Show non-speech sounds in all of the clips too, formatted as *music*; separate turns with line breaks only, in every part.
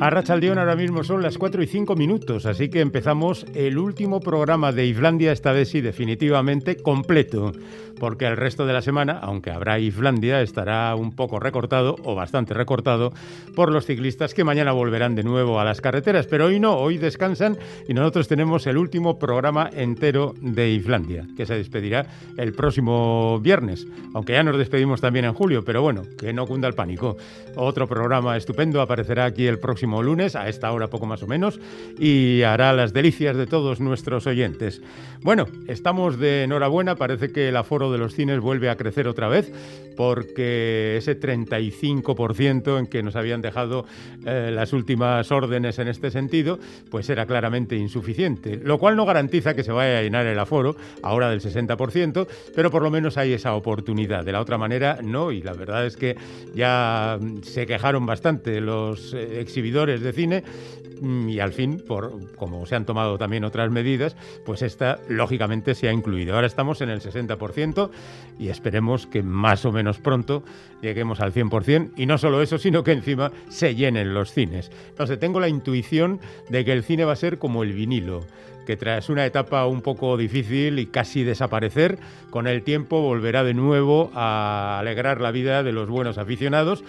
A Rachaldeón ahora mismo son las 4 y 5 minutos, así que empezamos el último programa de Islandia, esta vez sí definitivamente completo porque el resto de la semana, aunque habrá Islandia, estará un poco recortado o bastante recortado por los ciclistas que mañana volverán de nuevo a las carreteras. Pero hoy no, hoy descansan y nosotros tenemos el último programa entero de Islandia, que se despedirá el próximo viernes, aunque ya nos despedimos también en julio, pero bueno, que no cunda el pánico. Otro programa estupendo aparecerá aquí el próximo lunes, a esta hora poco más o menos, y hará las delicias de todos nuestros oyentes. Bueno, estamos de enhorabuena, parece que el aforo de los cines vuelve a crecer otra vez, porque ese 35% en que nos habían dejado eh, las últimas órdenes en este sentido, pues era claramente insuficiente, lo cual no garantiza que se vaya a llenar el aforo, ahora del 60%, pero por lo menos hay esa oportunidad. De la otra manera, no, y la verdad es que ya se quejaron bastante los eh, de cine mm, y al fin, por como se han tomado también otras medidas, pues esta lógicamente se ha incluido. Ahora estamos en el 60% y esperemos que más o menos pronto lleguemos al 100% y no solo eso, sino que encima se llenen los cines. Entonces tengo la intuición de que el cine va a ser como el vinilo que tras una etapa un poco difícil y casi desaparecer, con el tiempo volverá de nuevo a alegrar la vida de los buenos aficionados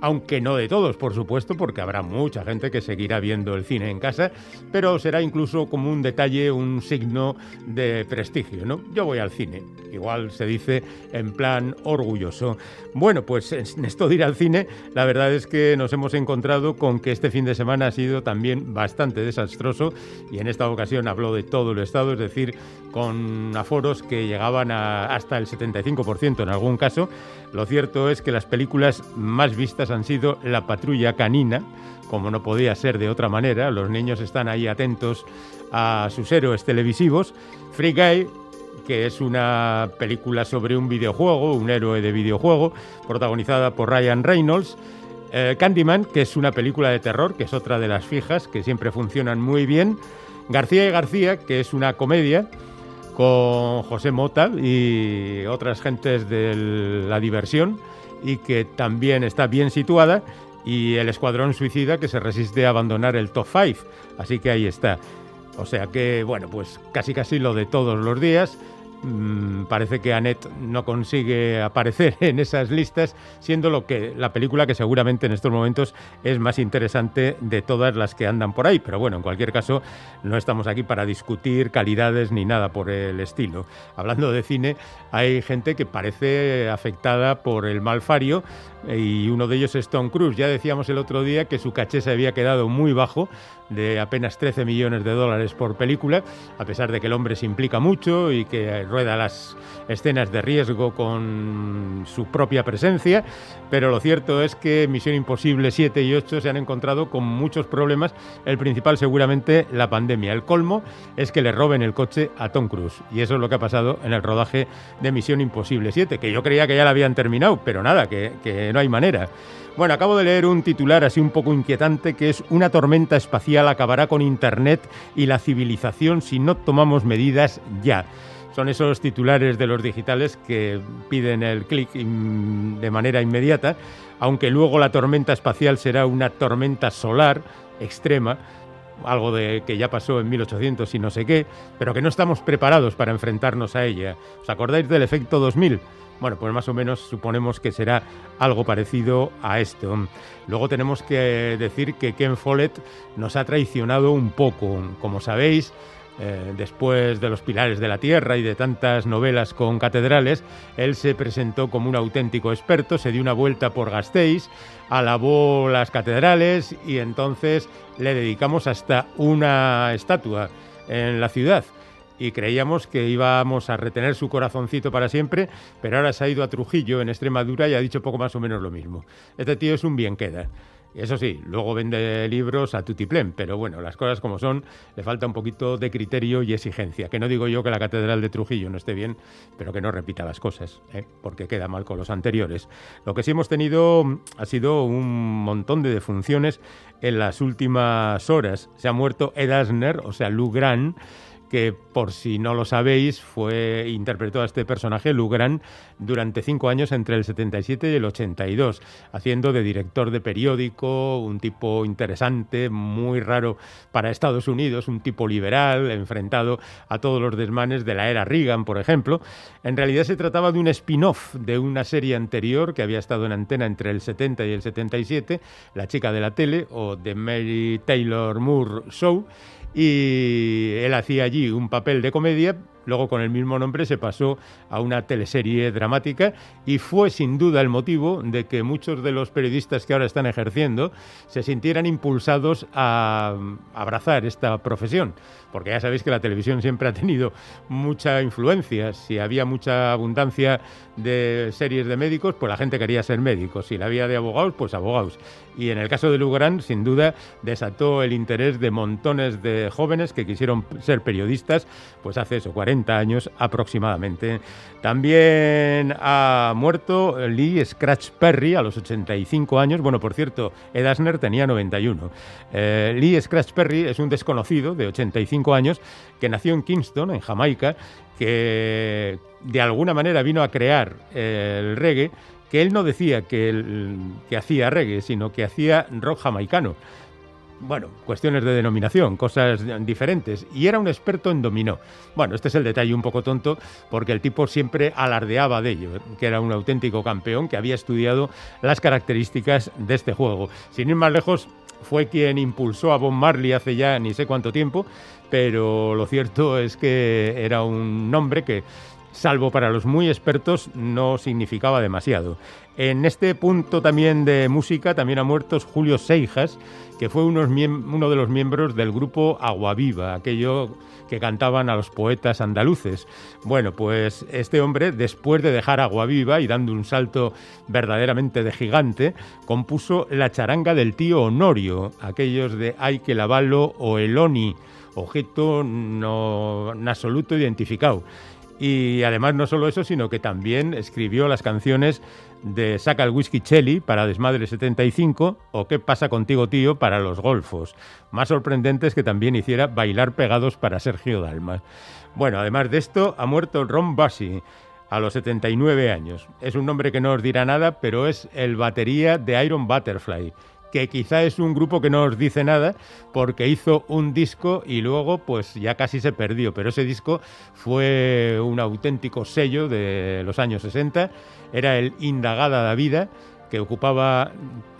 aunque no de todos, por supuesto, porque habrá mucha gente que seguirá viendo el cine en casa, pero será incluso como un detalle, un signo de prestigio, ¿no? Yo voy al cine, igual se dice en plan orgulloso. Bueno, pues en esto de ir al cine, la verdad es que nos hemos encontrado con que este fin de semana ha sido también bastante desastroso y en esta ocasión habló de todo el estado, es decir, con aforos que llegaban hasta el 75% en algún caso. Lo cierto es que las películas más vistas han sido La patrulla canina, como no podía ser de otra manera, los niños están ahí atentos a sus héroes televisivos. Free Guy, que es una película sobre un videojuego, un héroe de videojuego, protagonizada por Ryan Reynolds. Eh, Candyman, que es una película de terror, que es otra de las fijas, que siempre funcionan muy bien. García y García, que es una comedia con José Mota y otras gentes de la diversión y que también está bien situada y el Escuadrón Suicida que se resiste a abandonar el top 5. Así que ahí está. O sea que, bueno, pues casi casi lo de todos los días. Mm, parece que Annette no consigue aparecer *laughs* en esas listas, siendo lo que la película que seguramente en estos momentos es más interesante de todas las que andan por ahí. Pero bueno, en cualquier caso, no estamos aquí para discutir calidades ni nada por el estilo. Hablando de cine, hay gente que parece afectada por el malfario y uno de ellos es Tom Cruise. Ya decíamos el otro día que su caché se había quedado muy bajo, de apenas 13 millones de dólares por película, a pesar de que el hombre se implica mucho y que rueda las escenas de riesgo con su propia presencia, pero lo cierto es que Misión Imposible 7 y 8 se han encontrado con muchos problemas, el principal seguramente la pandemia. El colmo es que le roben el coche a Tom Cruise y eso es lo que ha pasado en el rodaje de Misión Imposible 7, que yo creía que ya la habían terminado, pero nada, que, que no hay manera. Bueno, acabo de leer un titular así un poco inquietante que es una tormenta espacial acabará con Internet y la civilización si no tomamos medidas ya. Son esos titulares de los digitales que piden el clic de manera inmediata, aunque luego la tormenta espacial será una tormenta solar extrema, algo de que ya pasó en 1800 y no sé qué, pero que no estamos preparados para enfrentarnos a ella. ¿Os acordáis del efecto 2000? Bueno, pues más o menos suponemos que será algo parecido a esto. Luego tenemos que decir que Ken Follett nos ha traicionado un poco. Como sabéis, eh, después de Los Pilares de la Tierra y de tantas novelas con catedrales, él se presentó como un auténtico experto, se dio una vuelta por Gasteiz, alabó las catedrales y entonces le dedicamos hasta una estatua en la ciudad y creíamos que íbamos a retener su corazoncito para siempre, pero ahora se ha ido a Trujillo, en Extremadura, y ha dicho poco más o menos lo mismo. Este tío es un bien queda. Eso sí, luego vende libros a tutiplén, pero bueno, las cosas como son, le falta un poquito de criterio y exigencia. Que no digo yo que la Catedral de Trujillo no esté bien, pero que no repita las cosas, ¿eh? porque queda mal con los anteriores. Lo que sí hemos tenido ha sido un montón de defunciones en las últimas horas. Se ha muerto Ed Asner, o sea, Lou Grant, que por si no lo sabéis, fue interpretó a este personaje Lugran durante cinco años entre el 77 y el 82, haciendo de director de periódico, un tipo interesante, muy raro para Estados Unidos, un tipo liberal, enfrentado a todos los desmanes de la era Reagan, por ejemplo. En realidad se trataba de un spin-off de una serie anterior que había estado en antena entre el 70 y el 77, La chica de la tele o The Mary Taylor Moore Show, y él hacía allí un papel de comedia, luego con el mismo nombre se pasó a una teleserie dramática y fue sin duda el motivo de que muchos de los periodistas que ahora están ejerciendo se sintieran impulsados a abrazar esta profesión porque ya sabéis que la televisión siempre ha tenido mucha influencia. Si había mucha abundancia de series de médicos, pues la gente quería ser médicos. Si la había de abogados, pues abogados. Y en el caso de Lugrán, sin duda, desató el interés de montones de jóvenes que quisieron ser periodistas, pues hace eso, 40 años aproximadamente. También ha muerto Lee Scratch Perry a los 85 años. Bueno, por cierto, Ed Asner tenía 91. Eh, Lee Scratch Perry es un desconocido de 85 años, que nació en Kingston, en Jamaica, que de alguna manera vino a crear el reggae, que él no decía que, que hacía reggae, sino que hacía rock jamaicano. Bueno, cuestiones de denominación, cosas diferentes. Y era un experto en dominó. Bueno, este es el detalle un poco tonto, porque el tipo siempre alardeaba de ello, que era un auténtico campeón que había estudiado las características de este juego. Sin ir más lejos, fue quien impulsó a Bob Marley hace ya ni sé cuánto tiempo pero lo cierto es que era un nombre que, salvo para los muy expertos, no significaba demasiado. En este punto también de música también ha muerto Julio Seijas, que fue uno de los miembros del grupo Aguaviva, aquello que cantaban a los poetas andaluces. Bueno, pues este hombre, después de dejar Aguaviva y dando un salto verdaderamente de gigante, compuso la charanga del tío Honorio, aquellos de Hay que lavarlo o Eloni objeto no en absoluto identificado. Y además no solo eso, sino que también escribió las canciones de Saca el Whisky Chelly para Desmadre 75 o ¿Qué pasa contigo tío? para Los Golfos. Más sorprendente es que también hiciera Bailar pegados para Sergio Dalma. Bueno, además de esto, ha muerto Ron Bassi a los 79 años. Es un nombre que no os dirá nada, pero es el batería de Iron Butterfly que quizá es un grupo que no os dice nada porque hizo un disco y luego pues ya casi se perdió, pero ese disco fue un auténtico sello de los años 60, era el Indagada de Vida que ocupaba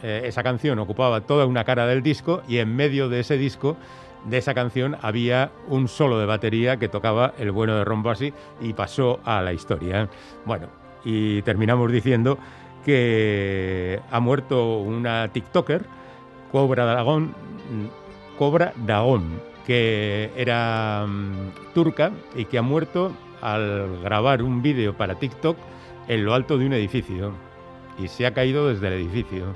eh, esa canción ocupaba toda una cara del disco y en medio de ese disco de esa canción había un solo de batería que tocaba el bueno de Ron y pasó a la historia. Bueno, y terminamos diciendo que ha muerto una TikToker, Cobra Dragón, Cobra Dagón, que era mm, turca y que ha muerto al grabar un vídeo para TikTok en lo alto de un edificio y se ha caído desde el edificio.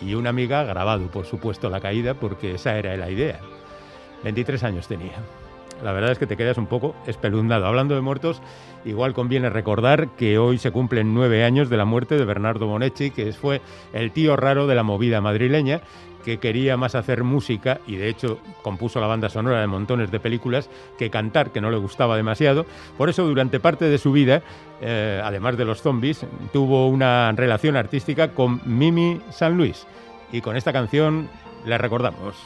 Y una amiga ha grabado, por supuesto, la caída porque esa era la idea. 23 años tenía la verdad es que te quedas un poco espeluznado. Hablando de muertos, igual conviene recordar que hoy se cumplen nueve años de la muerte de Bernardo Bonetti, que fue el tío raro de la movida madrileña, que quería más hacer música y de hecho compuso la banda sonora de montones de películas que cantar, que no le gustaba demasiado. Por eso durante parte de su vida, eh, además de los zombies, tuvo una relación artística con Mimi San Luis. Y con esta canción le recordamos.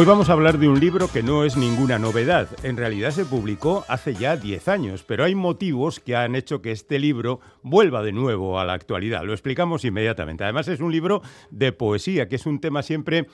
Hoy vamos a hablar de un libro que no es ninguna novedad. En realidad se publicó hace ya 10 años, pero hay motivos que han hecho que este libro vuelva de nuevo a la actualidad. Lo explicamos inmediatamente. Además es un libro de poesía, que es un tema siempre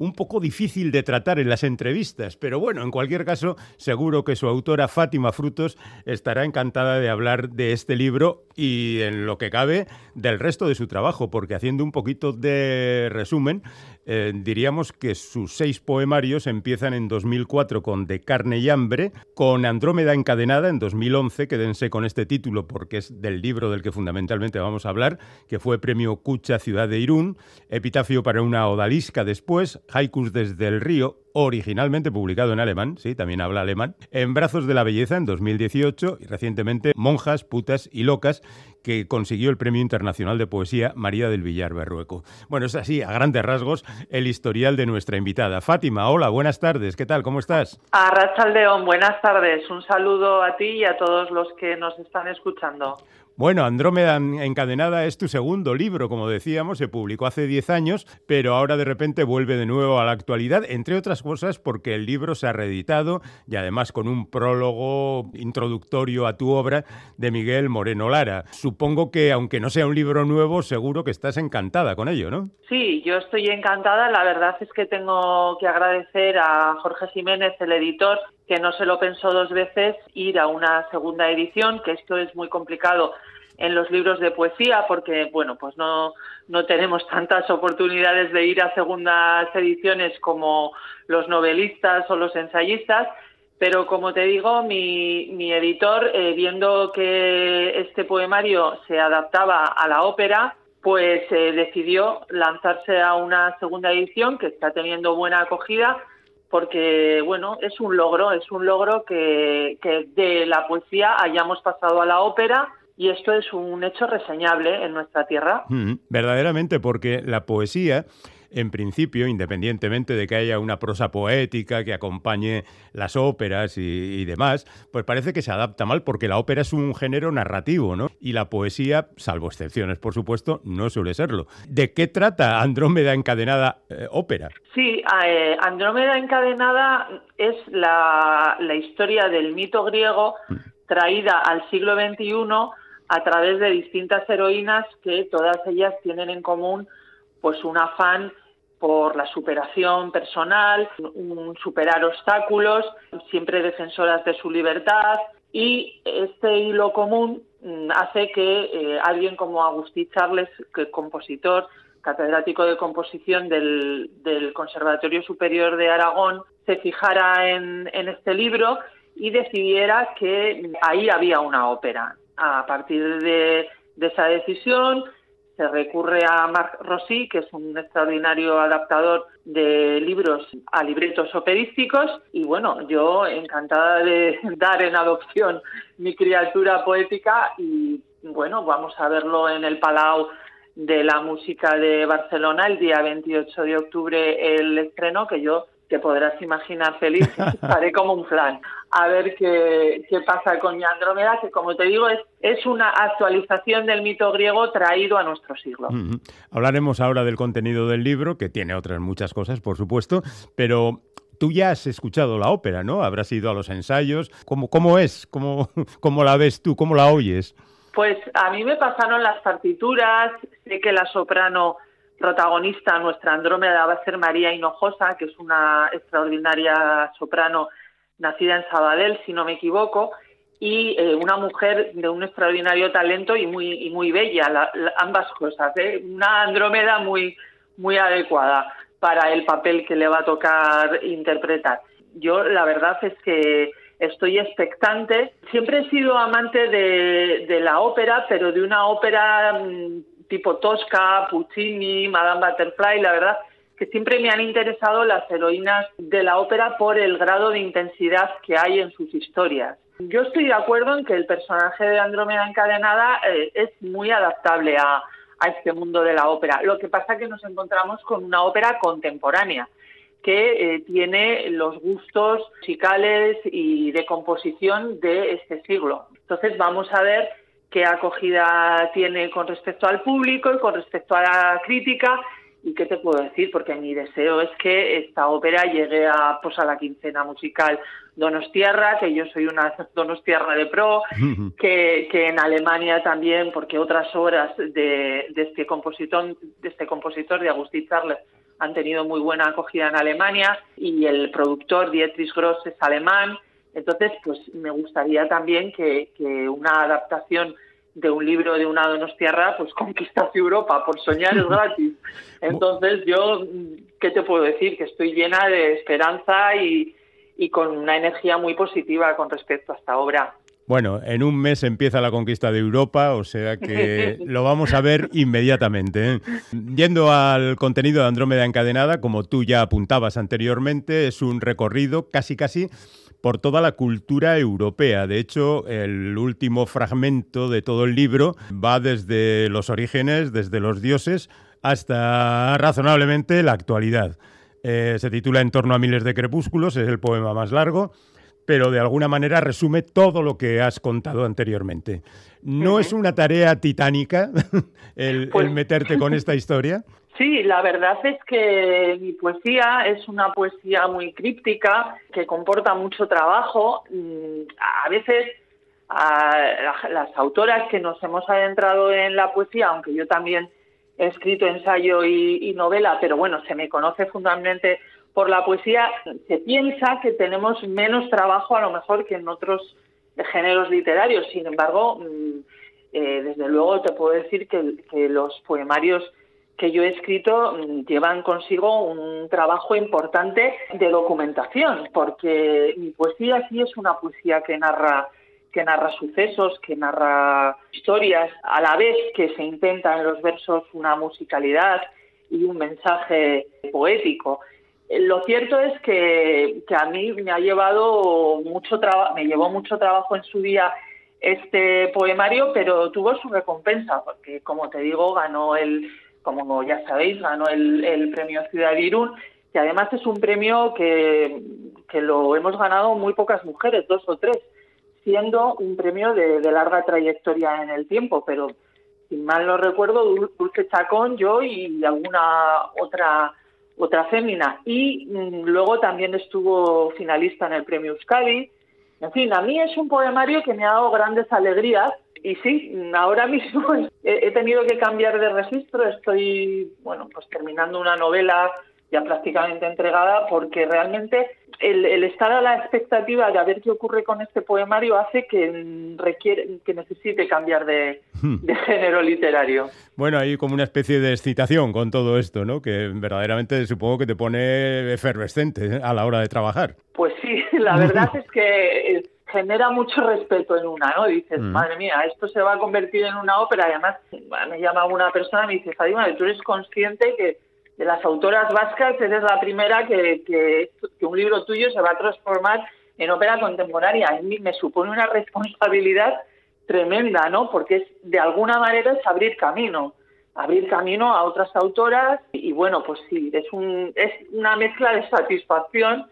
un poco difícil de tratar en las entrevistas, pero bueno, en cualquier caso, seguro que su autora Fátima Frutos estará encantada de hablar de este libro y en lo que cabe del resto de su trabajo, porque haciendo un poquito de resumen, eh, diríamos que sus seis poemarios empiezan en 2004 con De carne y hambre, con Andrómeda encadenada en 2011, quédense con este título porque es del libro del que fundamentalmente vamos a hablar, que fue premio Cucha Ciudad de Irún, Epitafio para una odalisca después, Haikus desde el río, originalmente publicado en alemán, sí, también habla alemán, En Brazos de la Belleza en 2018 y recientemente Monjas, Putas y Locas, que consiguió el Premio Internacional de Poesía María del Villar Berrueco. Bueno, es así, a grandes rasgos, el historial de nuestra invitada. Fátima, hola, buenas tardes, ¿qué tal? ¿Cómo estás?
A León, buenas tardes. Un saludo a ti y a todos los que nos están escuchando.
Bueno, Andrómeda encadenada es tu segundo libro, como decíamos, se publicó hace 10 años, pero ahora de repente vuelve de nuevo a la actualidad, entre otras cosas porque el libro se ha reeditado y además con un prólogo introductorio a tu obra de Miguel Moreno Lara. Supongo que aunque no sea un libro nuevo, seguro que estás encantada con ello, ¿no?
Sí, yo estoy encantada. La verdad es que tengo que agradecer a Jorge Jiménez, el editor, que no se lo pensó dos veces ir a una segunda edición, que esto es muy complicado en los libros de poesía porque bueno pues no no tenemos tantas oportunidades de ir a segundas ediciones como los novelistas o los ensayistas pero como te digo mi, mi editor eh, viendo que este poemario se adaptaba a la ópera pues eh, decidió lanzarse a una segunda edición que está teniendo buena acogida porque bueno es un logro es un logro que, que de la poesía hayamos pasado a la ópera y esto es un hecho reseñable en nuestra tierra.
Mm, verdaderamente, porque la poesía en principio, independientemente de que haya una prosa poética que acompañe las óperas y, demás, pues parece que se adapta mal porque la ópera es un género narrativo, ¿no? Y la poesía, salvo excepciones, por supuesto, no suele serlo. ¿De qué trata Andrómeda encadenada eh, ópera?
Sí, eh, Andrómeda encadenada es la, la historia del mito griego mm. traída al siglo XXI a través de distintas heroínas que todas ellas tienen en común pues un afán por la superación personal, un superar obstáculos, siempre defensoras de su libertad y este hilo común mm, hace que eh, alguien como Agustín Charles, que compositor, catedrático de composición del, Conservatorio Superior de Aragón, se fijara en este libro y decidiera que ahí había una ópera a partir de, esa decisión se recurre a Marc Rossi, que es un extraordinario adaptador de libros a libretos operísticos, y bueno, yo encantada de *laughs* dar en adopción mi criatura poética y bueno, vamos a verlo en el Palau de la Música de Barcelona el día 28 de octubre el estreno que yo te podrás imaginar feliz, *laughs* estaré como un flan a ver qué, qué pasa con Andrómeda, que como te digo es, es una actualización del mito griego traído a nuestro siglo.
Hablaremos ahora del contenido del libro, que tiene otras muchas cosas, por supuesto, pero tú ya has escuchado la ópera, ¿no? Habrás ido a los ensayos. ¿Cómo, cómo es? ¿Cómo, *laughs* ¿Cómo la ves tú? ¿Cómo la oyes?
Pues a mí me pasaron las partituras, sé que la soprano protagonista, nuestra Andrómeda, va a ser María Hinojosa, que es una extraordinaria soprano nacida en Sabadell, si no me equivoco, y eh, una mujer de un extraordinario talento y muy, y muy bella, ambas cosas, ¿eh? una Andrómeda muy, muy adecuada para el papel que le va a tocar interpretar. Yo la verdad es que estoy expectante. Siempre he sido amante de, de la ópera, pero de una ópera mm, tipo Tosca, Puccini, Madame Butterfly, la verdad que siempre me han interesado las heroínas de la ópera por el grado de intensidad que hay en sus historias. Yo estoy de acuerdo en que el personaje de Andrómeda encadenada eh, es muy adaptable a, este mundo de la ópera. Lo que pasa es que nos encontramos con una ópera contemporánea que eh, tiene los gustos musicales y de composición de este siglo. Entonces vamos a ver qué acogida tiene con respecto al público y con respecto a la crítica y qué te puedo decir, porque mi deseo es que esta ópera llegue a, pues, a la quincena musical Donostiarra, que yo soy una *laughs* Donostiarra de pro, *laughs* que, que en Alemania también, porque otras obras de, de este compositor, de este compositor de Agustín Charles han tenido muy buena acogida en Alemania y el productor Dietrich Gross es alemán. Entonces, pues me gustaría también que, una adaptación de un libro de una Donostiarra pues conquistase Europa, por soñar es gratis. *laughs* Entonces yo, ¿qué te puedo decir? Que estoy llena de esperanza y, y con una energía muy positiva con respecto a esta obra.
Bueno, en un mes empieza la conquista de Europa, o sea que *laughs* lo vamos a ver inmediatamente. ¿eh? Yendo al contenido de Andrómeda Encadenada, como tú ya apuntabas anteriormente, es un recorrido casi casi por toda la cultura europea. De hecho, el último fragmento de todo el libro va desde los orígenes, desde los dioses, hasta razonablemente la actualidad. Eh, se titula En torno a miles de crepúsculos, es el poema más largo pero de alguna manera resume todo lo que has contado anteriormente. ¿No es una tarea titánica *laughs* el, pues meterte con esta historia? *laughs*
Sí, la verdad es que mi poesía es una poesía muy críptica, que comporta mucho trabajo. Mm, a veces a las autoras que nos hemos adentrado en la poesía, aunque yo también he escrito ensayo y, novela, pero bueno, se me conoce fundamentalmente por la poesía, se piensa que tenemos menos trabajo a lo mejor que en otros géneros literarios. Sin embargo, mm, eh, desde luego te puedo decir que, los poemarios que yo he escrito mm, llevan consigo un trabajo importante de documentación, porque mi poesía sí es una poesía que narra que narra sucesos, que narra historias, a la vez que se intenta en los versos una musicalidad y un mensaje poético. Lo cierto es que, a mí me ha llevado mucho trabajo, me llevó mucho trabajo en su día este poemario, pero tuvo su recompensa, porque como te digo, ganó el, como ya sabéis, ganó el, premio Ciudad de Irún, que además es un premio que, lo hemos ganado muy pocas mujeres, dos o tres, siendo un premio de, de larga trayectoria en el tiempo, pero si mal no recuerdo, Dulce Chacón, yo y alguna otra otra fémina. Y mm, luego también estuvo finalista en el premio Euskadi. En fin, a mí es un poemario que me ha dado grandes alegrías. Y sí, ahora mismo *laughs* he tenido que cambiar de registro. Estoy, bueno, pues terminando una novela ya prácticamente entregada porque realmente el, estar a la expectativa de ver qué ocurre con este poemario hace que requiere que necesite cambiar de, hmm. de, género literario.
Bueno, hay como una especie de excitación con todo esto, ¿no? Que verdaderamente supongo que te pone efervescente ¿eh? a la hora de trabajar.
Pues sí, *laughs* la verdad *laughs* es que eh, genera mucho respeto en una, ¿no? dices, hmm. madre mía, esto se va a convertir en una ópera. Y además, me llama una persona y me dice, Fadima, tú eres consciente que de las autoras vascas, eres la primera que, un libro tuyo se va a transformar en ópera contemporánea. A mí me supone una responsabilidad tremenda, ¿no? Porque es, de alguna manera es abrir camino, abrir camino a otras autoras y, bueno, pues sí, es, un, es una mezcla de satisfacción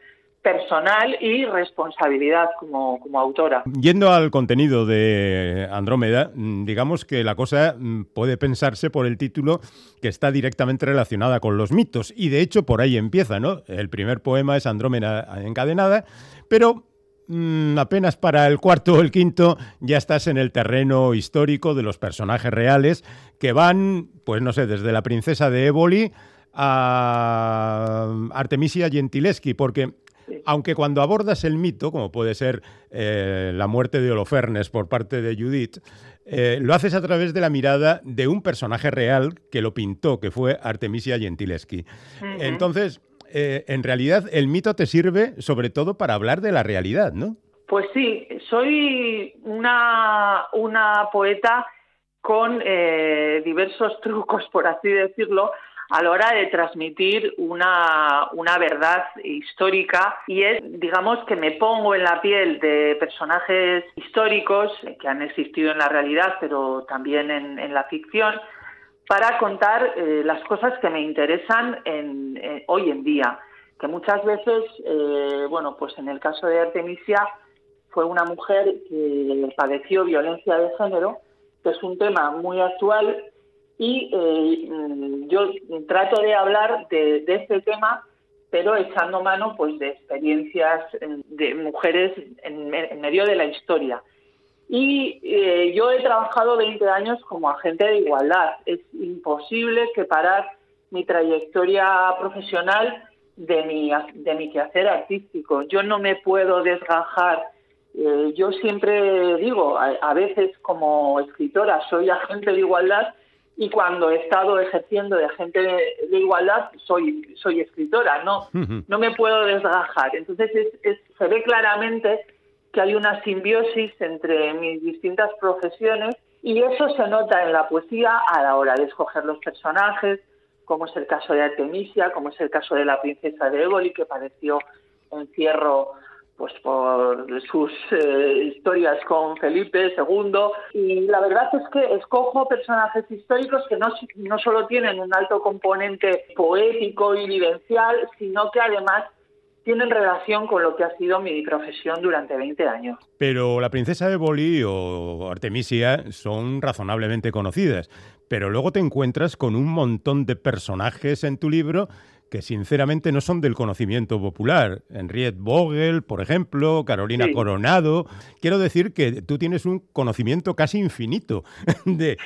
personal y responsabilidad como, autora.
Yendo al contenido de Andrómeda, mm, digamos que la cosa mm, puede pensarse por el título que está directamente relacionada con los mitos y de hecho por ahí empieza, ¿no? El primer poema es Andrómeda encadenada, pero mm, apenas para el cuarto o el quinto ya estás en el terreno histórico de los personajes reales que van, pues no sé, desde la princesa de Éboli a Artemisia Gentileschi, porque aunque cuando abordas el mito, como puede ser eh, la muerte de Holofernes por parte de Judith, eh, lo haces a través de la mirada de un personaje real que lo pintó, que fue Artemisia Gentileschi. Entonces, eh, en realidad, el mito te sirve sobre todo para hablar de la realidad, ¿no?
Pues sí, soy una, una poeta con diversos trucos, por así decirlo, a la hora de transmitir una, una verdad histórica y es, digamos, que me pongo en la piel de personajes históricos que han existido en la realidad, pero también en, la ficción, para contar eh, las cosas que me interesan en, hoy en día. Que muchas veces, eh, bueno, pues en el caso de Artemisia, fue una mujer que padeció violencia de género, que es un tema muy actual y eh, yo trato de hablar de, este tema, pero echando mano pues de experiencias de mujeres en, medio de la historia. Y eh, yo he trabajado 20 años como agente de igualdad. Es imposible separar mi trayectoria profesional de mi, de mi quehacer artístico. Yo no me puedo desgajar. Eh, yo siempre digo, a, veces como escritora soy agente de igualdad y cuando he estado ejerciendo de agente de, igualdad soy soy escritora. No no me puedo desgajar. Entonces se ve claramente que hay una simbiosis entre mis distintas profesiones y eso se nota en la poesía a la hora de escoger los personajes, como es el caso de Artemisia, como es el caso de la princesa de Éboli, que padeció encierro pues por sus eh, historias con Felipe II y la verdad es que escojo personajes históricos que no, no solo tienen un alto componente poético y vivencial, sino que además tienen relación con lo que ha sido mi profesión durante 20 años.
Pero la princesa de Boli o Artemisia son razonablemente conocidas, pero luego te encuentras con un montón de personajes en tu libro que sinceramente no son del conocimiento popular. Henriette Vogel, por ejemplo, Carolina Coronado. Quiero decir que tú tienes un conocimiento casi infinito *laughs* de,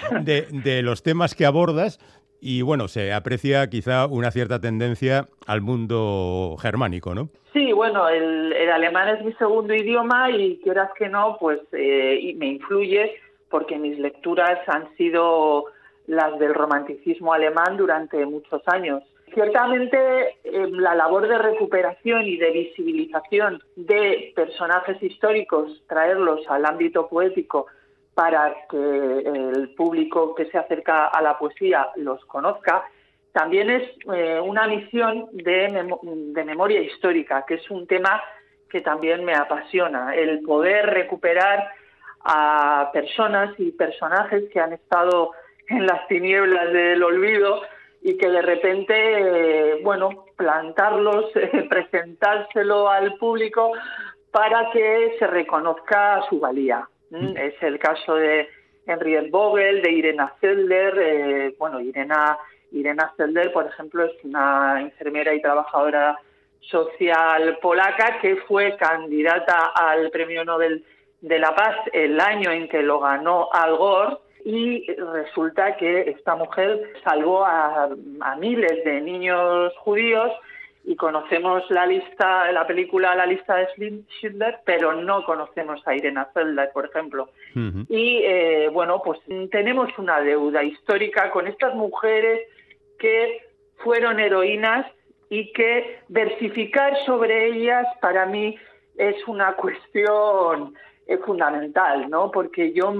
de los temas que abordas, y bueno, se aprecia quizá una cierta tendencia al mundo germánico, ¿no?
Sí, bueno, el, alemán es mi segundo idioma y quieras que no, pues eh, me influye porque mis lecturas han sido las del romanticismo alemán durante muchos años. Ciertamente eh, la labor de recuperación y de visibilización de personajes históricos, traerlos al ámbito poético, para que el público que se acerca a la poesía los conozca, también es eh, una misión de, de, memoria histórica, que es un tema que también me apasiona, el poder recuperar a personas y personajes que han estado en las tinieblas del olvido y que de repente, eh, bueno, plantarlos, *laughs* presentárselo al público para que se reconozca su valía. Mm. Es el caso de Henriette Vogel, de Irena Zelder. Eh, bueno, Irena, Irena Zelder, por ejemplo, es una enfermera y trabajadora social polaca que fue candidata al Premio Nobel de la Paz el año en que lo ganó Al Gore y resulta que esta mujer salvó a miles de niños judíos y conocemos la lista, la película La lista de Schindler, pero no conocemos a Irena Zelda, por ejemplo. Y eh, bueno, pues tenemos una deuda histórica con estas mujeres que fueron heroínas y que versificar sobre ellas para mí es una cuestión eh, fundamental, ¿no? Porque yo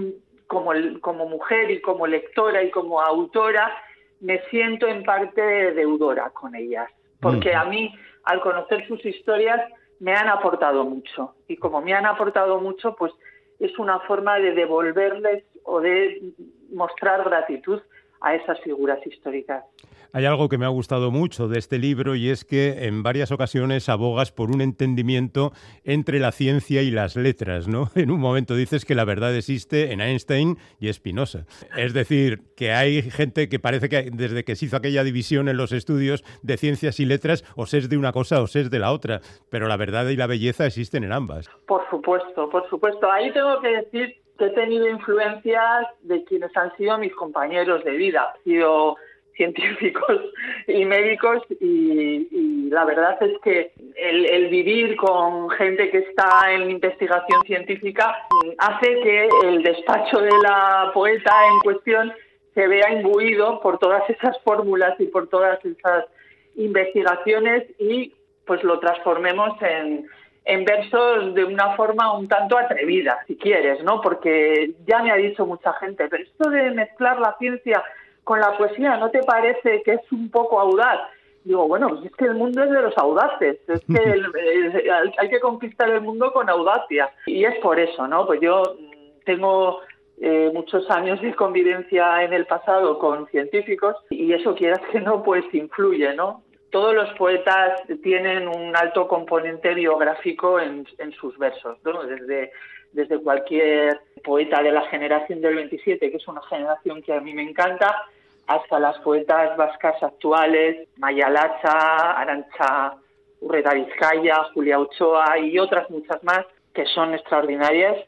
como, como mujer y como lectora y como autora me siento en parte deudora con ellas porque a mí, al conocer sus historias, me han aportado mucho. Y como me han aportado mucho, pues es una forma de devolverles o de mostrar gratitud a esas figuras históricas.
Hay algo que me ha gustado mucho de este libro y es que en varias ocasiones abogas por un entendimiento entre la ciencia y las letras, ¿no? *laughs* En un momento dices que la verdad existe en Einstein y Spinoza. Es decir, que hay gente que parece que desde que se hizo aquella división en los estudios de ciencias y letras, o se es de una cosa o es de la otra, pero la verdad y la belleza existen en ambas.
Por supuesto, por supuesto. Ahí tengo que decir que he tenido influencias de quienes han sido mis compañeros de vida. Sido científicos y médicos y, la verdad es que el, vivir con gente que está en investigación científica hace que el despacho de la poeta en cuestión se vea imbuido por todas esas fórmulas y por todas esas investigaciones y pues lo transformemos en, en versos de una forma un tanto atrevida, si quieres, ¿no? Porque ya me ha dicho mucha gente, pero esto de mezclar la ciencia con la poesía, ¿no te parece que es un poco audaz? Digo, bueno, es que el mundo es de los audaces, es que *laughs* hay que conquistar el mundo con audacia. Y es por eso, ¿no? Pues yo tengo eh, muchos años de convivencia en el pasado con científicos y eso quieras que no, pues influye, ¿no? Todos los poetas tienen un alto componente biográfico en, sus versos, ¿no? Desde cualquier poeta de la generación del 27, que es una generación que a mí me encanta, hasta las poetas vascas actuales, Maya Lacha, Arancha Urreta Vizcaya, Julia Ochoa y otras muchas más que son extraordinarias,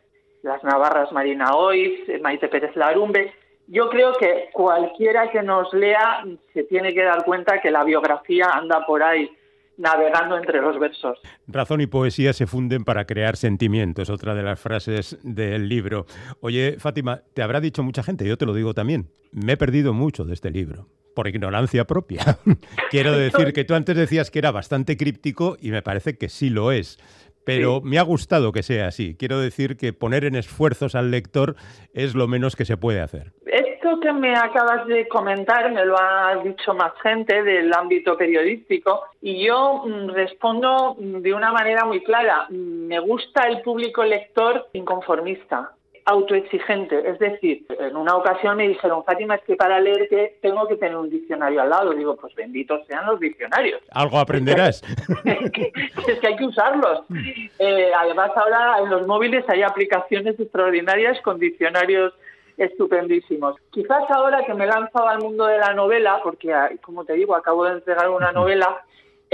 las navarras Marina Oiz, Maite Pérez Larumbe. Yo creo que cualquiera que nos lea se tiene que dar cuenta que la biografía anda por ahí navegando entre los versos.
Razón y poesía se funden para crear sentimientos, otra de las frases del libro. Oye, Fátima, te habrá dicho mucha gente, yo te lo digo también, me he perdido mucho de este libro. Por ignorancia propia. *laughs* Quiero decir que tú antes decías que era bastante críptico y me parece que sí lo es. Pero me ha gustado que sea así. Quiero decir que poner en esfuerzos al lector es lo menos que se puede hacer
que me acabas de comentar me lo ha dicho más gente del ámbito periodístico y yo mm, respondo mm, de una manera muy clara. Mm, me gusta el público lector inconformista autoexigente. Es decir, en una ocasión me dijeron, Fátima, es que para leerte tengo que tener un diccionario al lado. Digo, pues benditos sean los diccionarios.
Algo aprenderás. *laughs*
es, que, hay que usarlos. Eh, además, ahora en los móviles hay aplicaciones extraordinarias con diccionarios estupendísimos. Quizás ahora que me he lanzado al mundo de la novela, porque ah, como te digo, acabo de entregar una novela,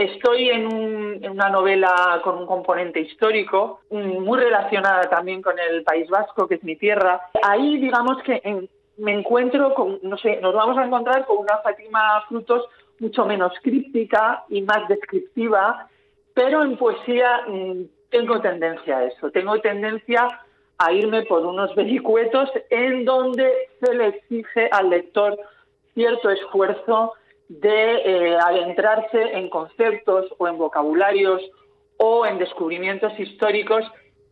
estoy en, una novela con un componente histórico, muy relacionada también con el País Vasco, que es mi tierra. Ahí, digamos que me encuentro con, no sé, nos vamos a encontrar con una Fátima Frutos mucho menos críptica y más descriptiva, pero en poesía mm, tengo tendencia a eso, tengo tendencia a irme por unos vericuetos en donde se le exige al lector cierto esfuerzo de eh, adentrarse en conceptos o en vocabularios o en descubrimientos históricos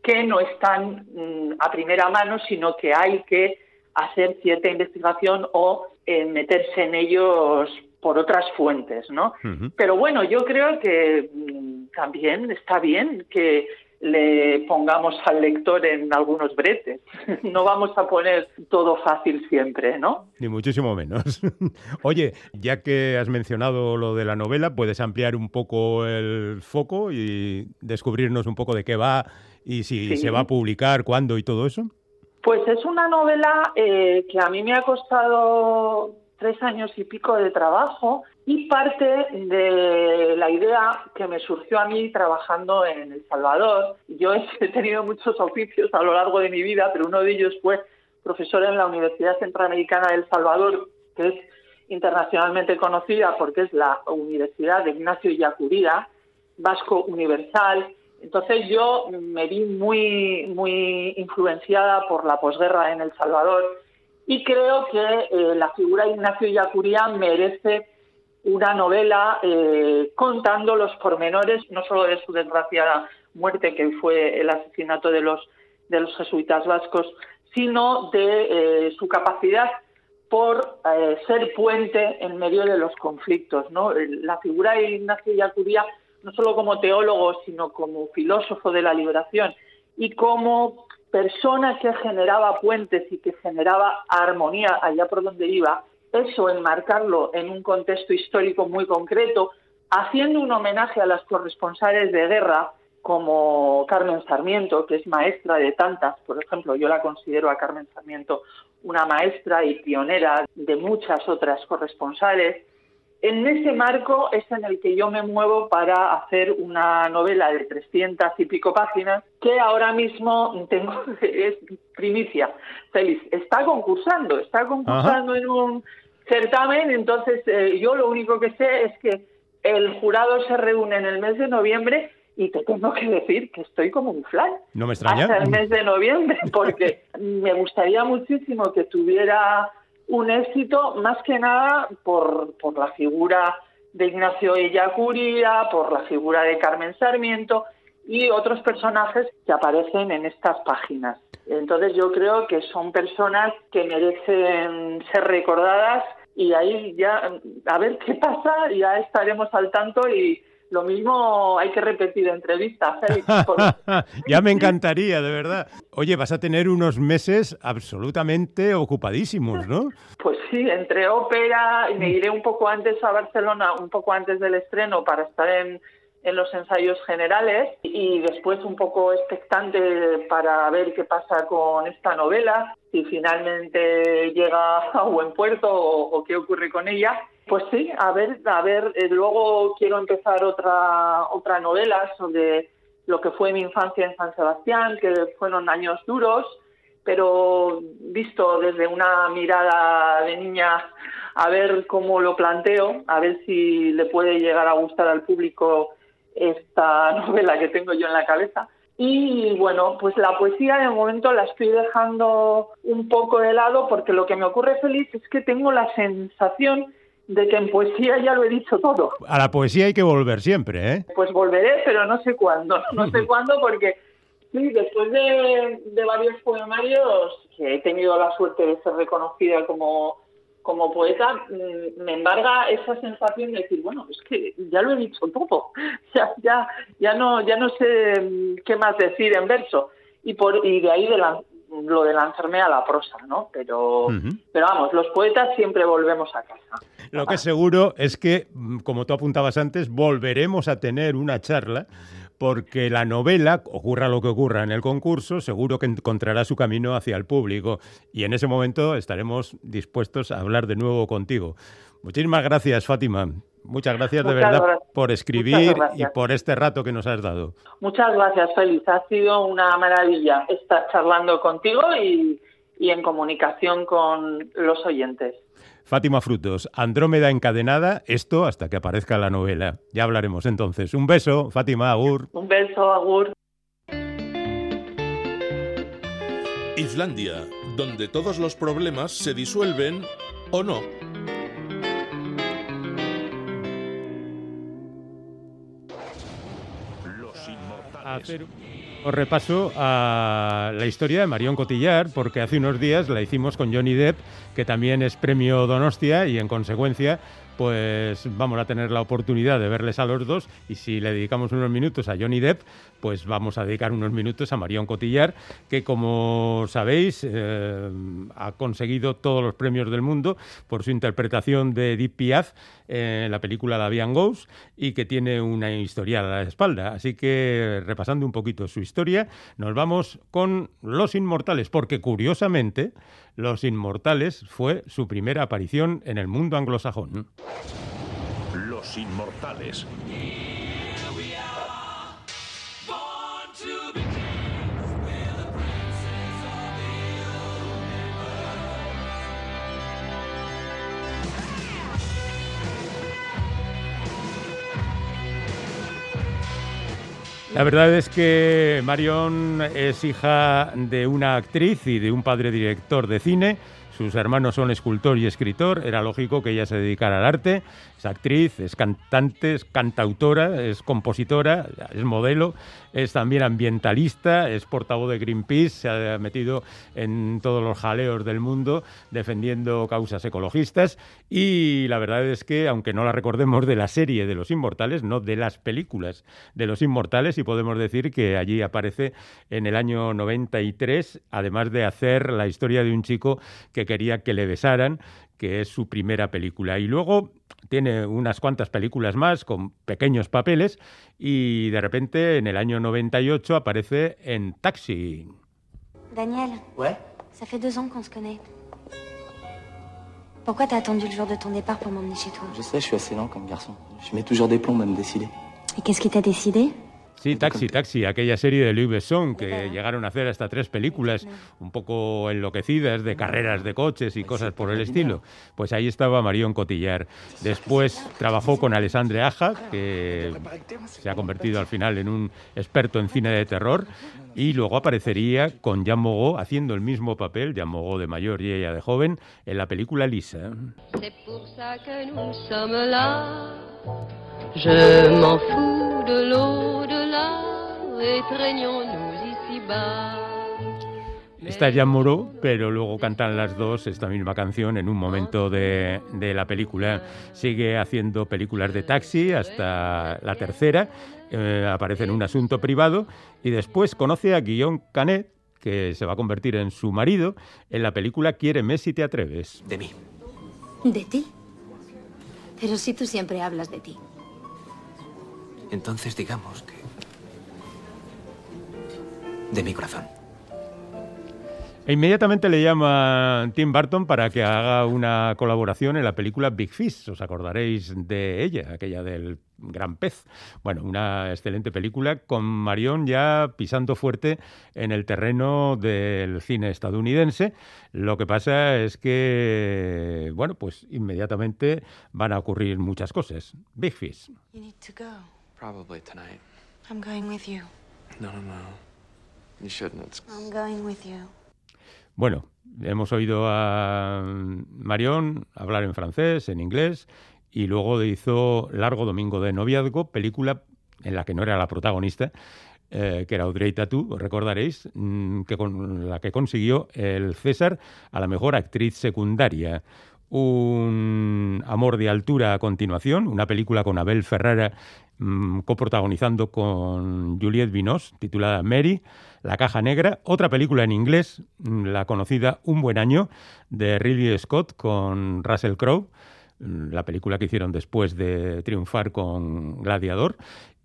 que no están mm, a primera mano, sino que hay que hacer cierta investigación o eh, meterse en ellos por otras fuentes, ¿no? Pero bueno, yo creo que mm, también está bien que le pongamos al lector en algunos bretes. *laughs* No vamos a poner todo fácil siempre, ¿no?
Ni muchísimo menos. *laughs* Oye, ya que has mencionado lo de la novela, ¿puedes ampliar un poco el foco y descubrirnos un poco de qué va y si se va a publicar, cuándo y todo eso?
Pues es una novela eh, que a mí me ha costado tres años y pico de trabajo y parte de la idea que me surgió a mí trabajando en El Salvador. Yo *laughs* he tenido muchos oficios a lo largo de mi vida, pero uno de ellos fue profesor en la Universidad Centroamericana de El Salvador, que es internacionalmente conocida porque es la Universidad de Ignacio Yacuría, Vasco Universal. Entonces yo me vi muy, muy influenciada por la posguerra en El Salvador y creo que eh, la figura de Ignacio Yacuría merece una novela eh, contando los pormenores, no solo de su desgraciada muerte, que fue el asesinato de los, de los jesuitas vascos, sino de eh, su capacidad por ser puente en medio de los conflictos. ¿no? La figura de Ignacio Yacuría, no solo como teólogo, sino como filósofo de la liberación y como persona que generaba puentes y que generaba armonía allá por donde iba, eso enmarcarlo en un contexto histórico muy concreto, haciendo un homenaje a las corresponsales de guerra como Carmen Sarmiento, que es maestra de tantas, por ejemplo, yo la considero a Carmen Sarmiento una maestra y pionera de muchas otras corresponsales, en ese marco es en el que yo me muevo para hacer una novela de 300 y pico páginas que ahora mismo tengo, *laughs* es primicia, feliz, está concursando, está concursando en un certamen, entonces eh, yo lo único que sé es que el jurado se reúne en el mes de noviembre y te tengo que decir que estoy como un flan.
No me extraña.
Hasta el mes de noviembre, *laughs* porque me gustaría muchísimo que tuviera un éxito más que nada por, por la figura de Ignacio Ellacuría, por la figura de Carmen Sarmiento y otros personajes que aparecen en estas páginas. Entonces yo creo que son personas que merecen ser recordadas y ahí ya a ver qué pasa, ya estaremos al tanto y lo mismo hay que repetir entrevistas. *laughs* ¿eh?
ya me encantaría, de verdad. Oye, vas a tener unos meses absolutamente ocupadísimos, ¿no?
Pues sí, entre ópera, y me iré un poco antes a Barcelona, un poco antes del estreno para estar en, en los ensayos generales y después un poco expectante para ver qué pasa con esta novela, si finalmente llega a buen puerto o, qué ocurre con ella. Pues sí, a ver, a ver, eh, luego quiero empezar otra otra novela sobre lo que fue mi infancia en San Sebastián, que fueron años duros, pero visto desde una mirada de niña a ver cómo lo planteo, a ver si le puede llegar a gustar al público esta *laughs* novela que tengo yo en la cabeza. Y bueno, pues la poesía de momento la estoy dejando un poco de lado porque lo que me ocurre feliz es que tengo la sensación de que en poesía ya lo he dicho todo.
A la poesía hay que volver siempre, ¿eh?
Pues volveré, pero no sé cuándo. *laughs* No sé cuándo porque sí, después de, de varios poemarios que he tenido la suerte de ser reconocida como como poeta mm, me embarga esa sensación de decir, bueno, es que ya lo he dicho todo, *laughs* ya, ya, ya no, ya no sé mm, qué más decir en verso. Y por, y de ahí de lo de lanzarme a la prosa, ¿no? Pero, pero vamos, los poetas siempre volvemos a casa.
Lo que seguro es que, mm, como tú apuntabas antes, volveremos a tener una charla porque la novela, ocurra lo que ocurra en el concurso, seguro que encontrará su camino hacia el público y en ese momento estaremos dispuestos a hablar de nuevo contigo. Muchísimas gracias, Fátima. Muchas gracias de verdad por escribir y por este rato que nos has dado.
Muchas gracias, Félix. Ha sido una maravilla estar charlando contigo y en comunicación con los oyentes.
Fátima Frutos, Andrómeda encadenada, esto hasta que aparezca la novela. Ya hablaremos entonces. Un beso, Fátima, Agur.
Un beso, Agur.
Islandia, donde todos los problemas se disuelven o no.
Los inmortales. Os repaso a la historia de Marion Cotillard, porque hace unos días la hicimos con Johnny Depp, que también es premio Donostia, y en consecuencia pues vamos a tener la oportunidad de verles a los dos y si le dedicamos unos minutos a Johnny Depp, pues vamos a dedicar unos minutos a Marion Cotillard, que como sabéis eh, ha conseguido todos los premios del mundo por su interpretación de Deep Piaf en la película Davian Ghost y que tiene una historia a la espalda. Así que repasando un poquito su historia, nos vamos con Los Inmortales, porque curiosamente los Inmortales fue su primera aparición en el mundo anglosajón.
Los Inmortales.
La verdad es que Marion es hija de una actriz y de un padre director de cine. Sus hermanos son escultor y escritor. Era lógico que ella se dedicara al arte es actriz, es cantante, es cantautora, es compositora, es modelo, es también ambientalista, es portavoz de Greenpeace, se ha metido en todos los jaleos del mundo defendiendo causas ecologistas y la verdad es que, aunque no la recordemos de la serie de los inmortales, no de las películas de los inmortales, y podemos decir que allí aparece en el año 93, además de hacer la historia de un chico que quería que le besaran, que es su primera película. Y luego tiene unas cuantas películas más con pequeños papeles y de repente en el año 98 aparece en Taxi.
Daniel. Ouais. Ça fait deux ans qu'on se connaît. Pourquoi t'as attendu le jour de ton départ pour m'emmener chez toi
Je sais, je suis assez lent comme garçon. Je mets toujours des plombs à me décider.
Et qu'est-ce qui t'a décidé
Sí, Taxi, Taxi, aquella serie de Luc Besson que llegaron a hacer hasta tres películas un poco enloquecidas de carreras de coches y cosas por el estilo. Pues ahí estaba Marion Cotillard. Después trabajó con Alessandre Aja, que se ha convertido al final en un experto en cine de terror, y luego aparecería con Jean Moreau haciendo el mismo papel, Jean Moreau de mayor y ella de joven, en la película Lisa. Je m'en fous de l'au-delà, étreignons-nous ici-bas. Esta es Jean Moreau, pero luego cantan las dos esta misma canción en un momento de, de, la película. Sigue haciendo películas de taxi hasta la tercera, eh, aparece en un asunto privado y después conoce a Guillaume Canet, que se va a convertir en su marido, en la película Quiéreme si te atreves.
De mí.
¿De ti? Pero si tú siempre hablas de ti.
Entonces digamos que... De mi corazón.
E inmediatamente le llama Tim Burton para que haga una colaboración en la película Big Fish. Os acordaréis de ella, aquella del gran pez. Bueno, una excelente película con Marion ya pisando fuerte en el terreno del cine estadounidense. Lo que pasa es que, bueno, pues inmediatamente van a ocurrir muchas cosas. Big Fish.
You need to go.
Probably tonight.
I'm going with you.
No, no, no. You shouldn't. It's...
I'm going with you.
Bueno, hemos oído a Marion hablar en francés, en inglés, y luego hizo Largo Domingo de Noviazgo, película en la que no era la protagonista, eh, que era Audrey Tautou, recordaréis, mm, que con la que consiguió el César a la mejor actriz secundaria. Un amor de altura a continuación, una película con Abel Ferrara mm, coprotagonizando con Juliette Binoche, titulada Mary, La Caja Negra, otra película en inglés, mm, la conocida Un Buen Año, de Ridley Scott con Russell Crowe, mm, la película que hicieron después de triunfar con Gladiador.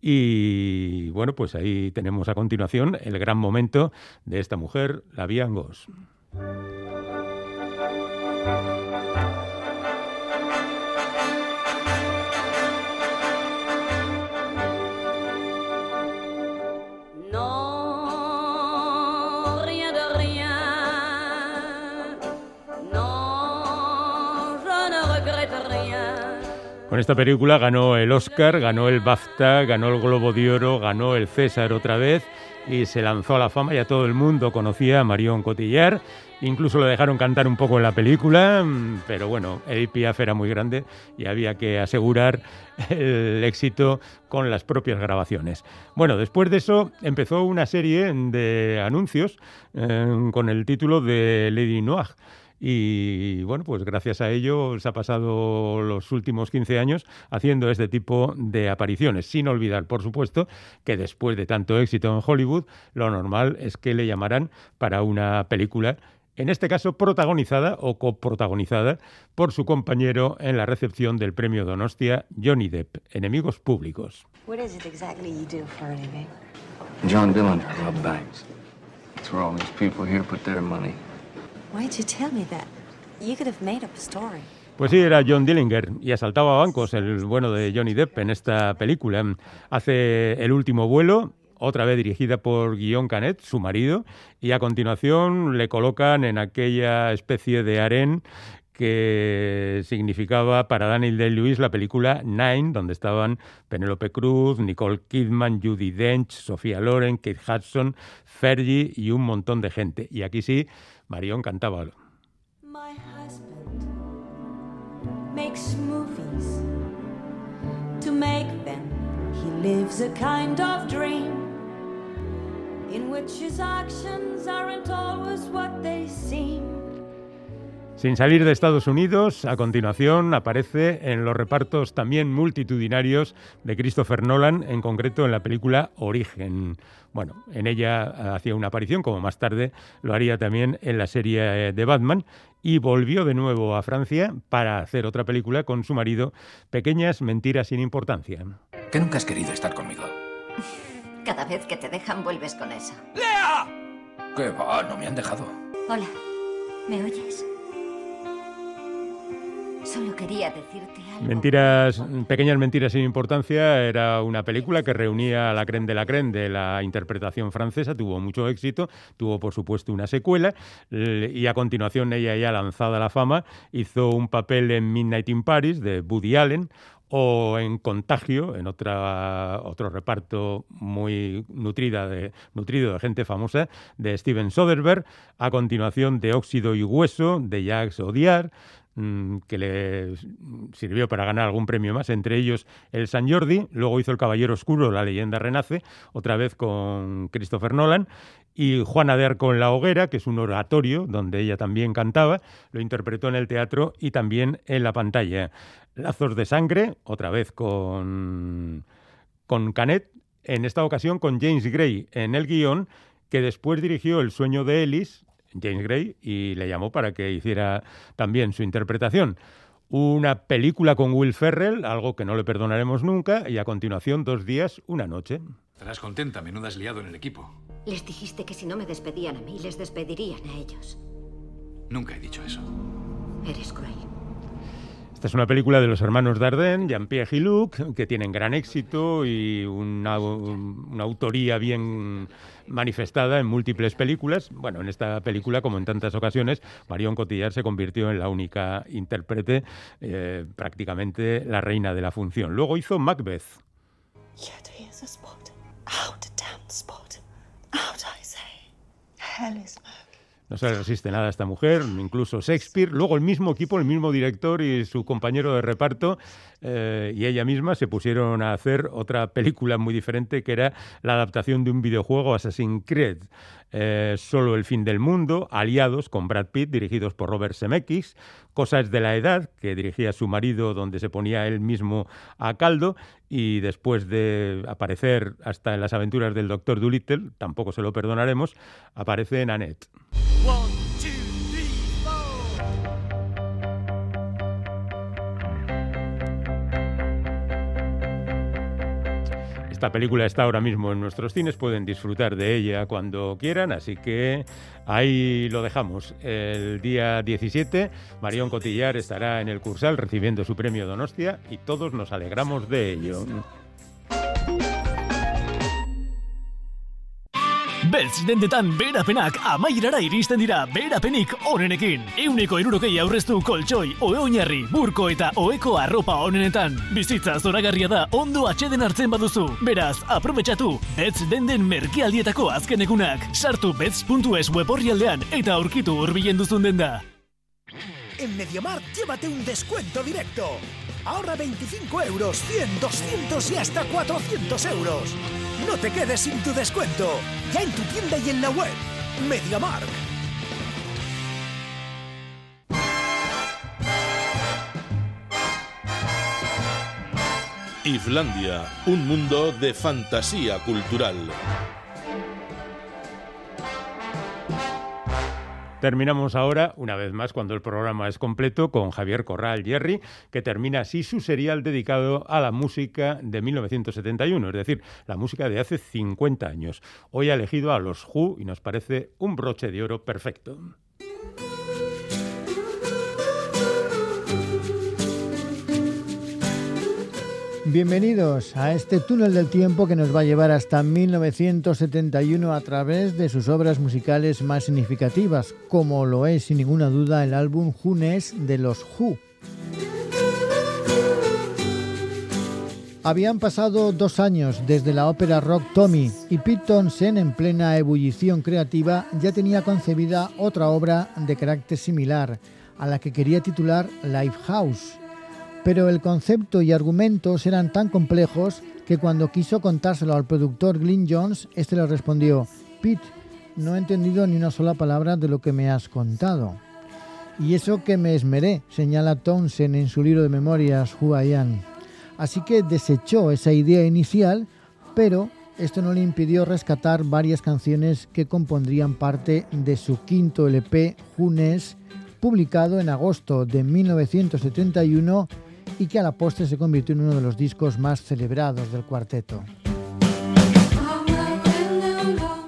Y bueno, pues ahí tenemos a continuación el gran momento de esta mujer, la Viangos. Con esta película ganó el Oscar, ganó el BAFTA, ganó el Globo de Oro, ganó el César otra vez y se lanzó a la fama. Ya todo el mundo conocía a Marion Cotillard. Incluso lo dejaron cantar un poco en la película, pero bueno, Edith Piaf era muy grande y había que asegurar el éxito con las propias grabaciones. Bueno, después de eso empezó una serie de anuncios eh, con el título de Lady Noir. Y bueno, pues gracias a ello se ha pasado los últimos 15 años haciendo este tipo de apariciones, sin olvidar, por supuesto, que después de tanto éxito en Hollywood, lo normal es que le llamaran para una película, en este caso protagonizada o coprotagonizada por su compañero en la recepción del premio Donostia, Johnny Depp, Enemigos Públicos.
What is it exactly you do for a living?
John Dillinger robbed banks. That's where all these people here put their money.
Why'd you tell me that? You could have made up a story.
Pues sí, era John Dillinger y asaltaba bancos, el bueno de Johnny Depp en esta película. Hace El último vuelo, otra vez dirigida por Guillaume Canet, su marido, y a continuación le colocan en aquella especie de harén que significaba para Daniel Day-Lewis la película Nine, donde estaban Penélope Cruz, Nicole Kidman, Judy Dench, Sofía Loren, Kate Hudson, Fergie y un montón de gente. Y aquí sí, Marion cantaba.
My husband makes movies. To make them, he lives a kind of dream in which his actions aren't always what they seem.
Sin salir de Estados Unidos, a continuación aparece en los repartos también multitudinarios de Christopher Nolan, en concreto en la película Origen. Bueno, en ella hacía una aparición, como más tarde lo haría también en la serie de Batman, y volvió de nuevo a Francia para hacer otra película con su marido, Pequeñas Mentiras sin Importancia.
Que nunca has querido estar conmigo. *laughs*
Cada vez que te dejan vuelves con eso.
Que va, no me han dejado.
Hola, ¿me oyes? Solo quería decirte algo.
Mentiras, Pequeñas Mentiras sin Importancia. Era una película que reunía a la creme de la creme de la interpretación francesa, tuvo mucho éxito, tuvo por supuesto una secuela. Y a continuación ella ya lanzada a la fama hizo un papel en Midnight in Paris de Woody Allen o en Contagio, en otra, otro reparto muy nutrida de, nutrido de gente famosa, de Steven Soderbergh, a continuación de Óxido y Hueso, de Jacques mm, que le sirvió para ganar algún premio más, entre ellos el San Jordi, luego hizo El Caballero Oscuro, La leyenda renace, otra vez con Christopher Nolan, y Juana de Arco en la hoguera, que es un oratorio donde ella también cantaba, lo interpretó en el teatro y también en la pantalla. Lazos de sangre, otra vez con, con Canet, en esta ocasión con James Gray en el guion, que después dirigió El sueño de Ellis, James Gray, y le llamó para que hiciera también su interpretación. una película con Will Ferrell, algo que no le perdonaremos nunca, y a continuación dos días, una noche.
Estarás contenta, menuda has liado en el equipo.
Les dijiste que si no me despedían a mí, les despedirían a ellos.
Nunca he dicho eso.
Eres cruel.
Esta es una película de los hermanos Dardenne, Jean-Pierre y Luc, que tienen gran éxito y una, una, autoría bien manifestada en múltiples películas. Bueno, en esta película, como en tantas ocasiones, Marion Cotillard se convirtió en la única intérprete, eh, prácticamente la reina de la función. Luego hizo Macbeth. No se resiste nada a esta mujer, incluso Shakespeare. Luego el mismo equipo, el mismo director y su compañero de reparto eh, y ella misma se pusieron a hacer otra película muy diferente que era la adaptación de un videojuego Assassin's Creed. Eh, Solo el fin del mundo, Aliados con Brad Pitt, dirigidos por Robert Zemeckis, Cosas de la edad, que dirigía su marido, donde se ponía él mismo a caldo, y después de aparecer hasta en las aventuras del Doctor Dolittle, tampoco se lo perdonaremos, aparece en Annette. Esta película está ahora mismo en nuestros cines, pueden disfrutar de ella cuando quieran, así que ahí lo dejamos. El día 17, Marión Cotillar estará en el Cursal recibiendo su premio Donostia y todos nos alegramos de ello.
Beltz dendetan berapenak amaierara iristen dira berapenik onenekin. Euneko erurokei aurreztu koltsoi, oe oinarri, burko eta oeko arropa onenetan. Bizitza zoragarria da ondo atxeden hartzen baduzu. Beraz, aprobetsatu, Beltz denden merkealdietako azken egunak. Sartu beltz.es web aldean eta aurkitu urbilen duzun denda.
En Mediamar, llévate un descuento directo. Ahorra 25 euros, 100, 200 y hasta 400 euros. No te quedes sin tu descuento. Ya en tu tienda y en la web. MediaMark.
Islandia, un mundo de fantasía cultural.
Terminamos ahora, una vez más, cuando el programa es completo, con Javier Corral Jerry, que termina así su serial dedicado a la música de 1971, es decir, la música de hace 50 años. Hoy ha elegido a los Who y nos parece un broche de oro perfecto.
Bienvenidos a este túnel del tiempo que nos va a llevar hasta 1971 a través de sus obras musicales más significativas, como lo es sin ninguna duda el álbum Junes de los Who. Habían pasado dos años desde la ópera rock Tommy y Pete Townsend, en plena ebullición creativa, ya tenía concebida otra obra de carácter similar, a la que quería titular Lifehouse pero el concepto y argumentos eran tan complejos que cuando quiso contárselo al productor Glyn Jones, este le respondió, Pete, no he entendido ni una sola palabra de lo que me has contado. Y eso que me esmeré, señala Townsend en su libro de memorias Who Así que desechó esa idea inicial, pero esto no le impidió rescatar varias canciones que compondrían parte de su quinto LP, Junes, publicado en agosto de 1971 y que a la postre se convirtió en uno de los discos más celebrados del cuarteto.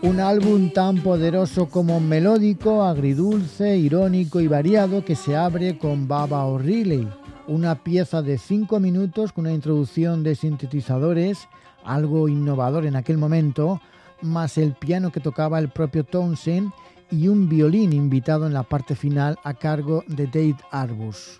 Un álbum tan poderoso como melódico, agridulce, irónico y variado que se abre con Baba O'Reilly, una pieza de cinco minutos con una introducción de sintetizadores, algo innovador en aquel momento, más el piano que tocaba el propio Townsend y un violín invitado en la parte final a cargo de Dave Arbus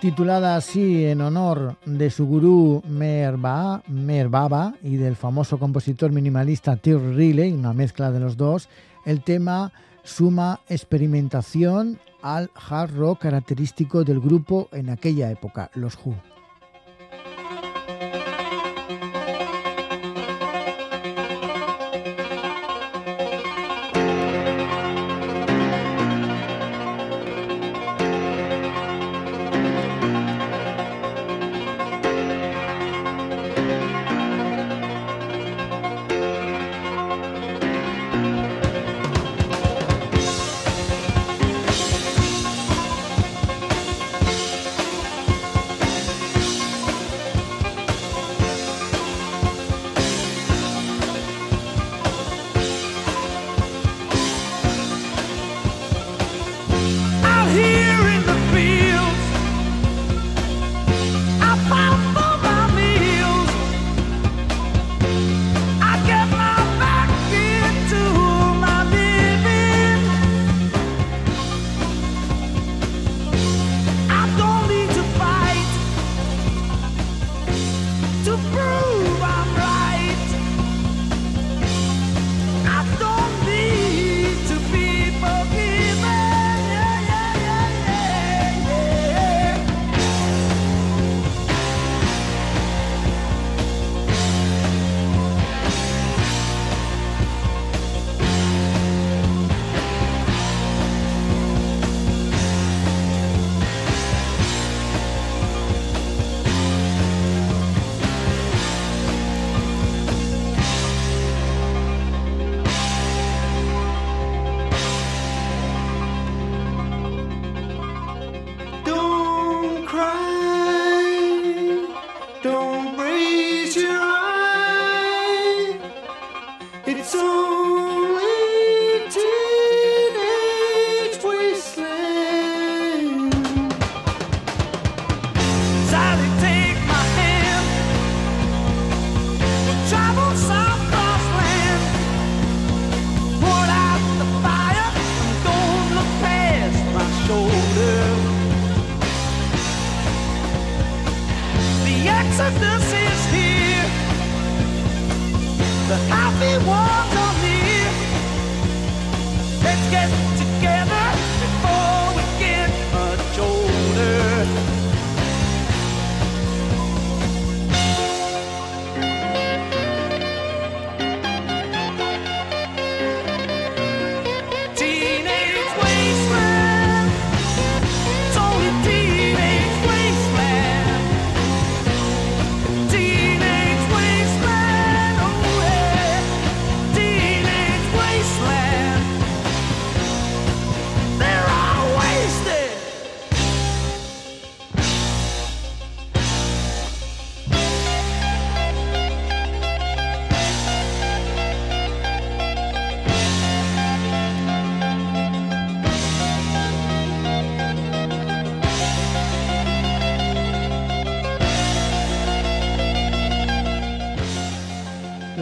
titulada así en honor de su gurú Merbaba y del famoso compositor minimalista Tim Riley, una mezcla de los dos, el tema suma experimentación al hard rock característico del grupo en aquella época, los Who.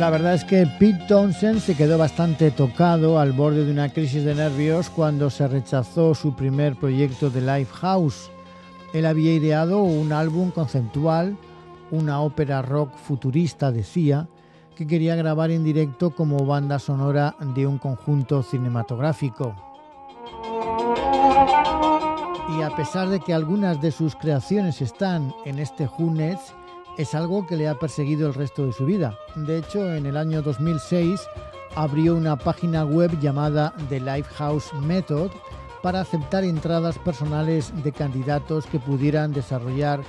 La verdad es que Pete Townsend se quedó bastante tocado al borde de una crisis de nervios cuando se rechazó su primer proyecto de Lifehouse. Él había ideado un álbum conceptual, una ópera rock futurista, decía, que quería grabar en directo como banda sonora de un conjunto cinematográfico. Y a pesar de que algunas de sus creaciones están en este Who es algo que le ha perseguido el resto de su vida. De hecho, en el año 2006 abrió una página web llamada The Lifehouse Method para aceptar entradas personales de candidatos que pudieran desarrollar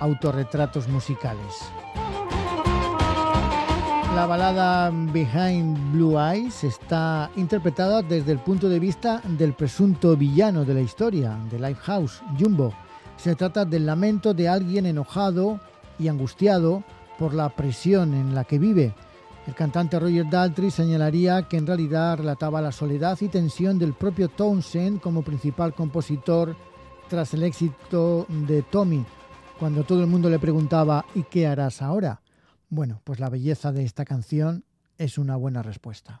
autorretratos musicales. La balada Behind Blue Eyes está interpretada desde el punto de vista del presunto villano de la historia, de Lifehouse, Jumbo. Se trata del lamento de alguien enojado y angustiado por la presión en la que vive. El cantante Roger Daltrey señalaría que en realidad relataba la soledad y tensión del propio Townsend como principal compositor tras el éxito de Tommy, cuando todo el mundo le preguntaba ¿y qué harás ahora? Bueno, pues la belleza de esta canción es una buena respuesta.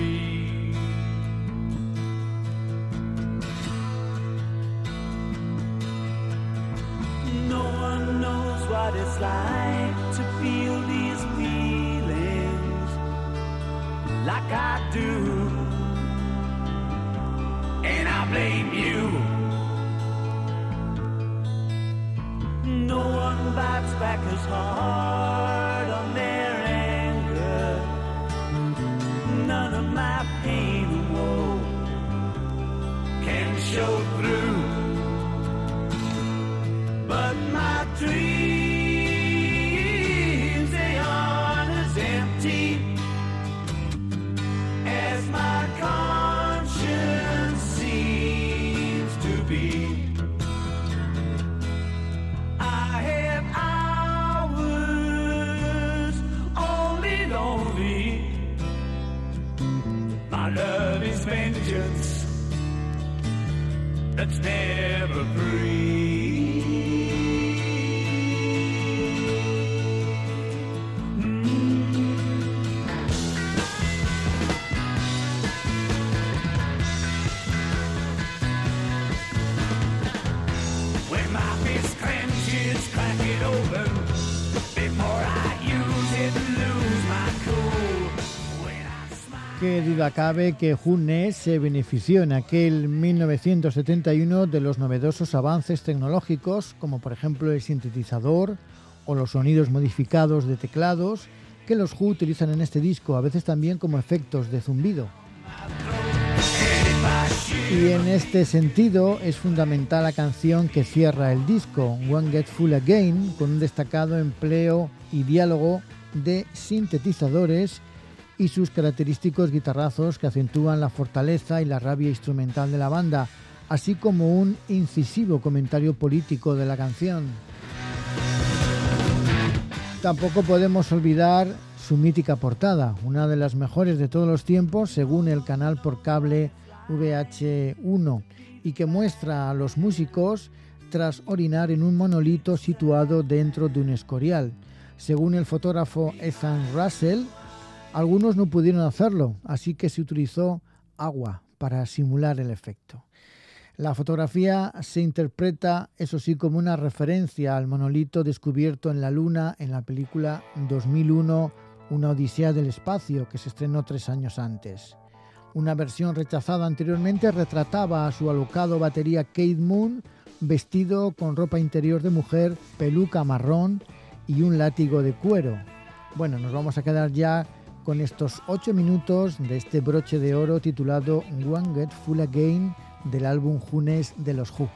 Like to feel these feelings like I do. And I blame you. No one bites back as hard
duda cabe que Junne se benefició en aquel 1971 de los novedosos avances tecnológicos, como por ejemplo el sintetizador o los sonidos modificados de teclados que los Who utilizan en este disco, a veces también como efectos de zumbido. Y en este sentido es fundamental la canción que cierra el disco, One Get Full Again, con un destacado empleo y diálogo de sintetizadores y sus característicos guitarrazos que acentúan la fortaleza y la rabia instrumental de la banda, así como un incisivo comentario político de la canción. Tampoco podemos olvidar su mítica portada, una de las mejores de todos los tiempos según el canal por cable VH1 y que muestra a los músicos tras orinar en un monolito situado dentro de un escorial. Según el fotógrafo Ethan Russell, algunos no pudieron hacerlo, así que se utilizó agua para simular el efecto. La fotografía se interpreta, eso sí, como una referencia al monolito descubierto en la Luna en la película 2001, Una Odisea del Espacio, que se estrenó tres años antes. Una versión rechazada anteriormente retrataba a su alocado batería Kate Moon vestido con ropa interior de mujer, peluca marrón y un látigo de cuero. Bueno, nos vamos a quedar ya con estos ocho minutos de este broche de oro titulado One Get Full Again del álbum Junes de los Who.